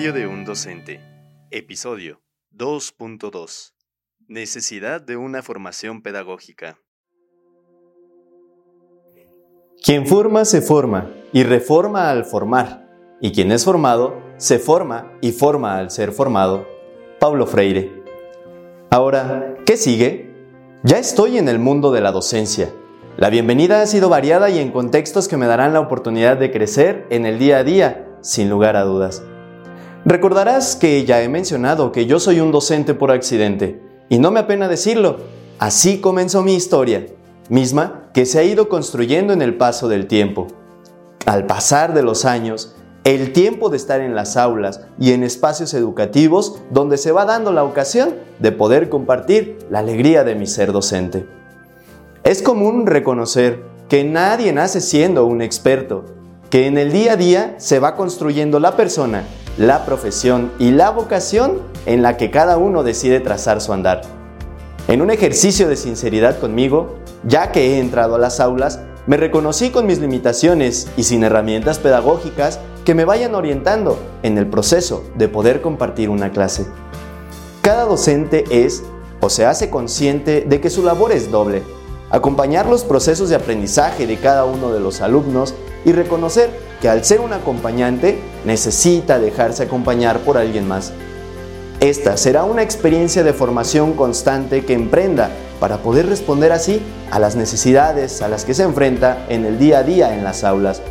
Diario de un docente. Episodio 2.2. Necesidad de una formación pedagógica. Quien forma se forma y reforma al formar, y quien es formado se forma y forma al ser formado. Pablo Freire. Ahora, ¿qué sigue? Ya estoy en el mundo de la docencia. La bienvenida ha sido variada y en contextos que me darán la oportunidad de crecer en el día a día, sin lugar a dudas. Recordarás que ya he mencionado que yo soy un docente por accidente, y no me apena decirlo, así comenzó mi historia, misma que se ha ido construyendo en el paso del tiempo. Al pasar de los años, el tiempo de estar en las aulas y en espacios educativos donde se va dando la ocasión de poder compartir la alegría de mi ser docente. Es común reconocer que nadie nace siendo un experto, que en el día a día se va construyendo la persona la profesión y la vocación en la que cada uno decide trazar su andar. En un ejercicio de sinceridad conmigo, ya que he entrado a las aulas, me reconocí con mis limitaciones y sin herramientas pedagógicas que me vayan orientando en el proceso de poder compartir una clase. Cada docente es o se hace consciente de que su labor es doble, acompañar los procesos de aprendizaje de cada uno de los alumnos y reconocer que al ser un acompañante necesita dejarse acompañar por alguien más. Esta será una experiencia de formación constante que emprenda para poder responder así a las necesidades a las que se enfrenta en el día a día en las aulas.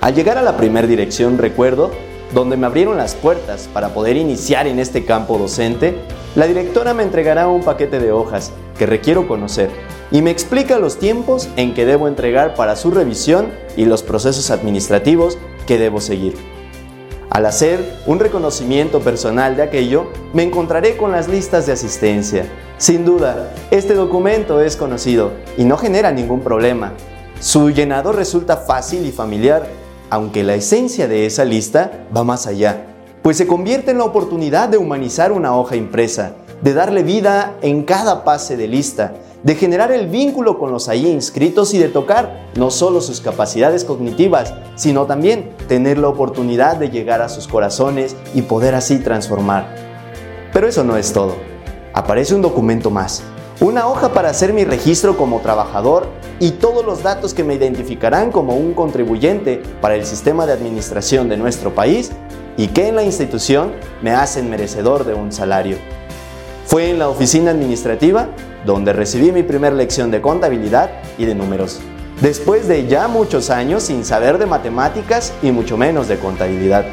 Al llegar a la primera dirección recuerdo, donde me abrieron las puertas para poder iniciar en este campo docente, la directora me entregará un paquete de hojas que requiero conocer y me explica los tiempos en que debo entregar para su revisión y los procesos administrativos que debo seguir. Al hacer un reconocimiento personal de aquello, me encontraré con las listas de asistencia. Sin duda, este documento es conocido y no genera ningún problema. Su llenado resulta fácil y familiar, aunque la esencia de esa lista va más allá, pues se convierte en la oportunidad de humanizar una hoja impresa, de darle vida en cada pase de lista, de generar el vínculo con los ahí inscritos y de tocar no solo sus capacidades cognitivas, sino también tener la oportunidad de llegar a sus corazones y poder así transformar. Pero eso no es todo. Aparece un documento más, una hoja para hacer mi registro como trabajador y todos los datos que me identificarán como un contribuyente para el sistema de administración de nuestro país y que en la institución me hacen merecedor de un salario. Fue en la oficina administrativa donde recibí mi primera lección de contabilidad y de números. Después de ya muchos años sin saber de matemáticas y mucho menos de contabilidad.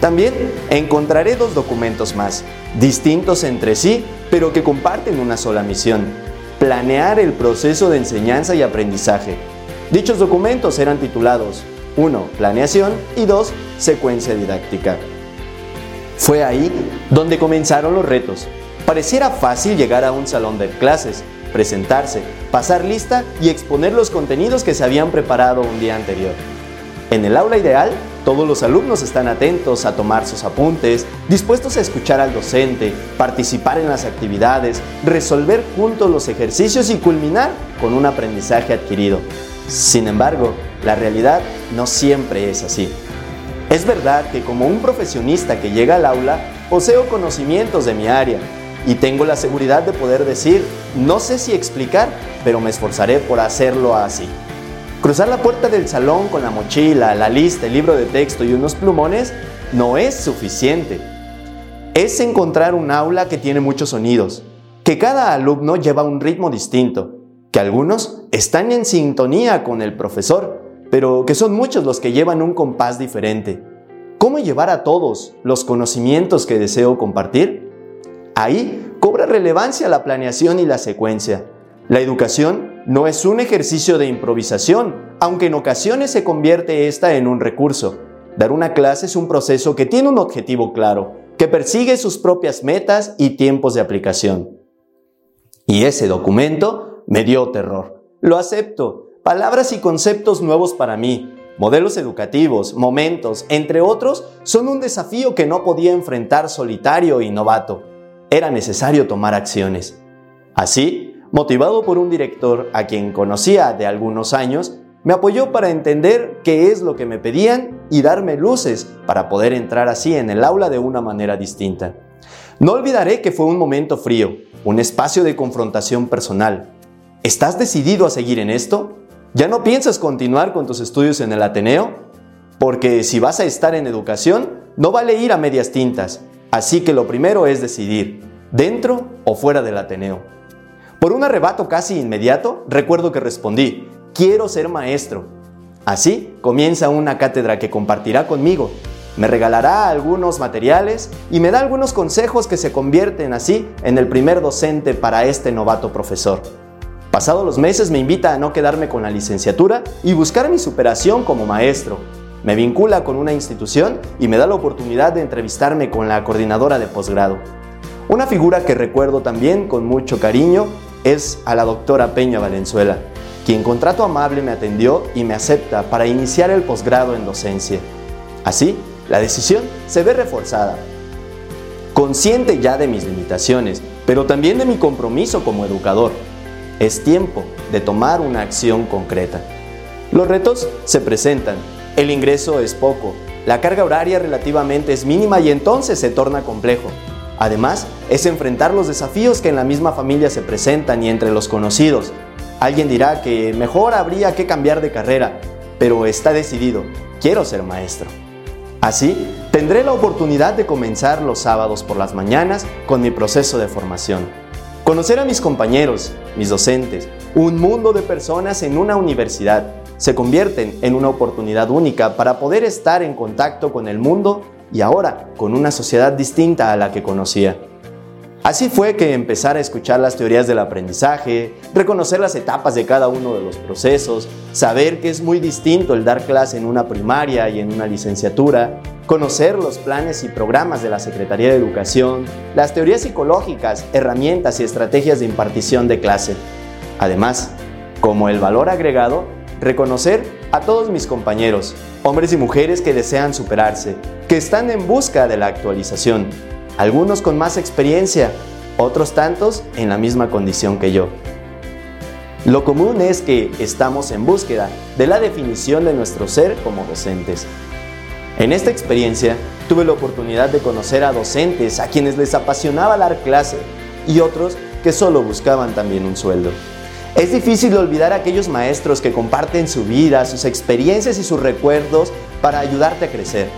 También encontraré dos documentos más, distintos entre sí, pero que comparten una sola misión, planear el proceso de enseñanza y aprendizaje. Dichos documentos eran titulados 1. Planeación y 2. Secuencia didáctica. Fue ahí donde comenzaron los retos, Pareciera fácil llegar a un salón de clases, presentarse, pasar lista y exponer los contenidos que se habían preparado un día anterior. En el aula ideal, todos los alumnos están atentos a tomar sus apuntes, dispuestos a escuchar al docente, participar en las actividades, resolver juntos los ejercicios y culminar con un aprendizaje adquirido. Sin embargo, la realidad no siempre es así. Es verdad que como un profesionista que llega al aula, poseo conocimientos de mi área, y tengo la seguridad de poder decir, no sé si explicar, pero me esforzaré por hacerlo así. Cruzar la puerta del salón con la mochila, la lista, el libro de texto y unos plumones no es suficiente. Es encontrar un aula que tiene muchos sonidos, que cada alumno lleva un ritmo distinto, que algunos están en sintonía con el profesor, pero que son muchos los que llevan un compás diferente. ¿Cómo llevar a todos los conocimientos que deseo compartir? Ahí cobra relevancia la planeación y la secuencia. La educación no es un ejercicio de improvisación, aunque en ocasiones se convierte esta en un recurso. Dar una clase es un proceso que tiene un objetivo claro, que persigue sus propias metas y tiempos de aplicación. Y ese documento me dio terror. Lo acepto. Palabras y conceptos nuevos para mí, modelos educativos, momentos, entre otros, son un desafío que no podía enfrentar solitario y novato era necesario tomar acciones. Así, motivado por un director a quien conocía de algunos años, me apoyó para entender qué es lo que me pedían y darme luces para poder entrar así en el aula de una manera distinta. No olvidaré que fue un momento frío, un espacio de confrontación personal. ¿Estás decidido a seguir en esto? ¿Ya no piensas continuar con tus estudios en el Ateneo? Porque si vas a estar en educación, no vale ir a medias tintas. Así que lo primero es decidir, dentro o fuera del Ateneo. Por un arrebato casi inmediato, recuerdo que respondí, quiero ser maestro. Así comienza una cátedra que compartirá conmigo. Me regalará algunos materiales y me da algunos consejos que se convierten así en el primer docente para este novato profesor. Pasados los meses me invita a no quedarme con la licenciatura y buscar mi superación como maestro. Me vincula con una institución y me da la oportunidad de entrevistarme con la coordinadora de posgrado. Una figura que recuerdo también con mucho cariño es a la doctora Peña Valenzuela quien con trato amable me atendió y me acepta para iniciar el posgrado en docencia. Así, la decisión se ve reforzada. Consciente ya de mis limitaciones, pero también de mi compromiso como educador, es tiempo de tomar una acción concreta. Los retos se presentan, el ingreso es poco, la carga horaria relativamente es mínima y entonces se torna complejo. Además, es enfrentar los desafíos que en la misma familia se presentan y entre los conocidos, Alguien dirá que mejor habría que cambiar de carrera, pero está decidido, quiero ser maestro. Así, tendré la oportunidad de comenzar los sábados por las mañanas con mi proceso de formación. Conocer a mis compañeros, mis docentes, un mundo de personas en una universidad se convierten en una oportunidad única para poder estar en contacto con el mundo y ahora con una sociedad distinta a la que conocía. Así fue que empezar a escuchar las teorías del aprendizaje, reconocer las etapas de cada uno de los procesos, saber que es muy distinto el dar clase en una primaria y en una licenciatura, conocer los planes y programas de la Secretaría de Educación, las teorías psicológicas, herramientas y estrategias de impartición de clase. Además, como el valor agregado, reconocer a todos mis compañeros, hombres y mujeres que desean superarse, que están en busca de la actualización algunos con más experiencia, otros tantos en la misma condición que yo. Lo común es que estamos en búsqueda de la definición de nuestro ser como docentes. En esta experiencia tuve la oportunidad de conocer a docentes a quienes les apasionaba dar clase y otros que solo buscaban también un sueldo. Es difícil olvidar a aquellos maestros que comparten su vida, sus experiencias y sus recuerdos para ayudarte a crecer.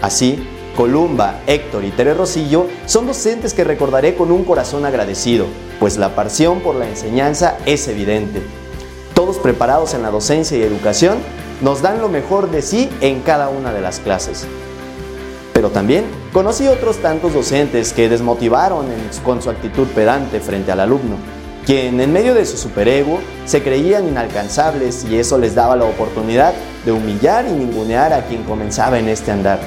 Así, Columba, Héctor y Tere Rosillo son docentes que recordaré con un corazón agradecido, pues la pasión por la enseñanza es evidente. Todos preparados en la docencia y educación, nos dan lo mejor de sí en cada una de las clases. Pero también conocí otros tantos docentes que desmotivaron con su actitud pedante frente al alumno, quien en medio de su superego se creían inalcanzables y eso les daba la oportunidad de humillar y ningunear a quien comenzaba en este andar.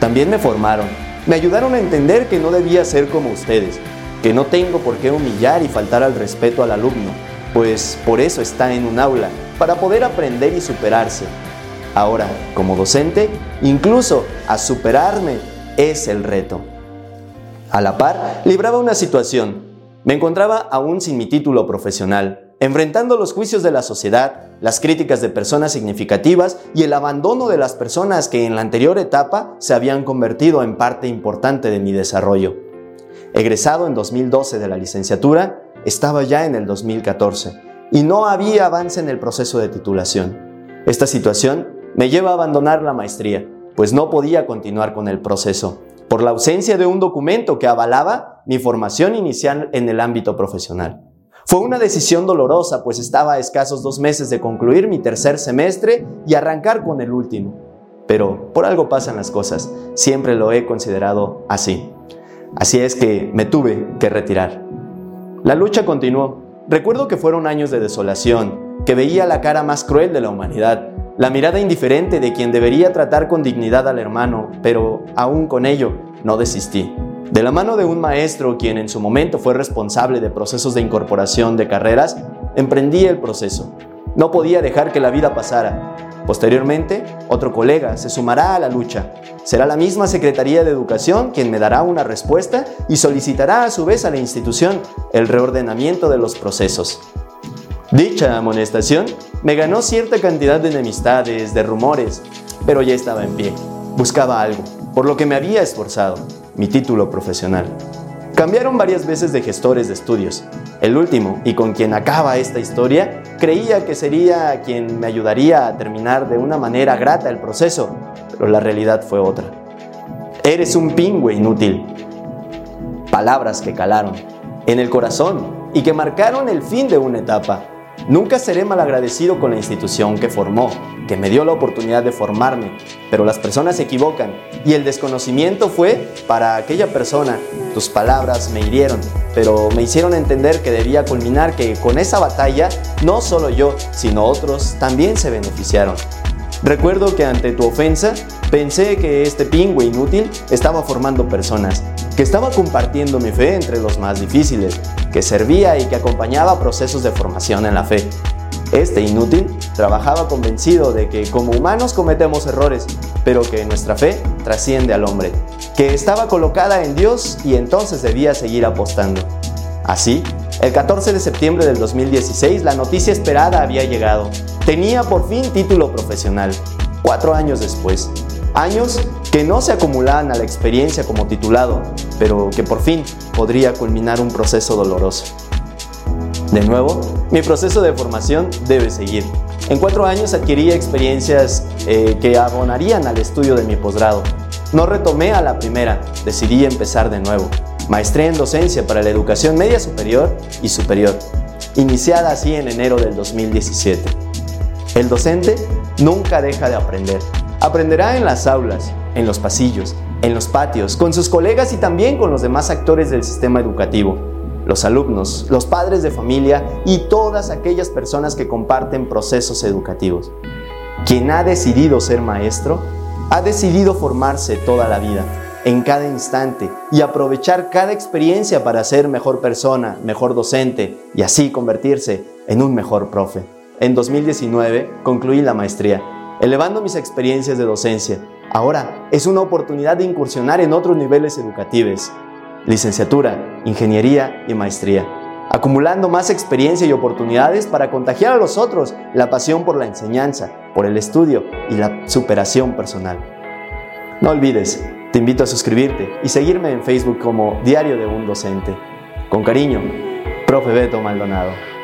También me formaron, me ayudaron a entender que no debía ser como ustedes, que no tengo por qué humillar y faltar al respeto al alumno, pues por eso está en un aula, para poder aprender y superarse. Ahora, como docente, incluso a superarme es el reto. A la par, libraba una situación. Me encontraba aún sin mi título profesional, enfrentando los juicios de la sociedad, las críticas de personas significativas y el abandono de las personas que en la anterior etapa se habían convertido en parte importante de mi desarrollo. Egresado en 2012 de la licenciatura, estaba ya en el 2014 y no había avance en el proceso de titulación. Esta situación me lleva a abandonar la maestría, pues no podía continuar con el proceso, por la ausencia de un documento que avalaba mi formación inicial en el ámbito profesional. Fue una decisión dolorosa, pues estaba a escasos dos meses de concluir mi tercer semestre y arrancar con el último. Pero por algo pasan las cosas, siempre lo he considerado así. Así es que me tuve que retirar. La lucha continuó. Recuerdo que fueron años de desolación, que veía la cara más cruel de la humanidad, la mirada indiferente de quien debería tratar con dignidad al hermano, pero aún con ello no desistí. De la mano de un maestro quien en su momento fue responsable de procesos de incorporación de carreras, emprendí el proceso. No podía dejar que la vida pasara. Posteriormente, otro colega se sumará a la lucha. Será la misma Secretaría de Educación quien me dará una respuesta y solicitará a su vez a la institución el reordenamiento de los procesos. Dicha amonestación me ganó cierta cantidad de enemistades, de rumores, pero ya estaba en pie. Buscaba algo, por lo que me había esforzado, mi título profesional. Cambiaron varias veces de gestores de estudios. El último, y con quien acaba esta historia, creía que sería quien me ayudaría a terminar de una manera grata el proceso, pero la realidad fue otra. Eres un pingüe inútil. Palabras que calaron en el corazón y que marcaron el fin de una etapa Nunca seré malagradecido con la institución que formó, que me dio la oportunidad de formarme, pero las personas se equivocan y el desconocimiento fue para aquella persona. Tus palabras me hirieron, pero me hicieron entender que debía culminar que con esa batalla no solo yo, sino otros también se beneficiaron. Recuerdo que ante tu ofensa pensé que este pingüe inútil estaba formando personas, que estaba compartiendo mi fe entre los más difíciles, que servía y que acompañaba procesos de formación en la fe. Este inútil trabajaba convencido de que como humanos cometemos errores, pero que nuestra fe trasciende al hombre, que estaba colocada en Dios y entonces debía seguir apostando. Así, el 14 de septiembre del 2016 la noticia esperada había llegado. Tenía por fin título profesional, cuatro años después. Años que no se acumulaban a la experiencia como titulado, pero que por fin podría culminar un proceso doloroso. De nuevo, mi proceso de formación debe seguir. En cuatro años adquirí experiencias eh, que abonarían al estudio de mi posgrado. No retomé a la primera, decidí empezar de nuevo. Maestría en docencia para la educación media superior y superior, iniciada así en enero del 2017. El docente nunca deja de aprender. Aprenderá en las aulas, en los pasillos, en los patios, con sus colegas y también con los demás actores del sistema educativo, los alumnos, los padres de familia y todas aquellas personas que comparten procesos educativos. Quien ha decidido ser maestro, ha decidido formarse toda la vida, en cada instante, y aprovechar cada experiencia para ser mejor persona, mejor docente y así convertirse en un mejor profe. En 2019 concluí la maestría elevando mis experiencias de docencia. Ahora es una oportunidad de incursionar en otros niveles educativos, licenciatura, ingeniería y maestría, acumulando más experiencia y oportunidades para contagiar a los otros la pasión por la enseñanza, por el estudio y la superación personal. No olvides, te invito a suscribirte y seguirme en Facebook como Diario de un Docente. Con cariño, Profe Beto Maldonado.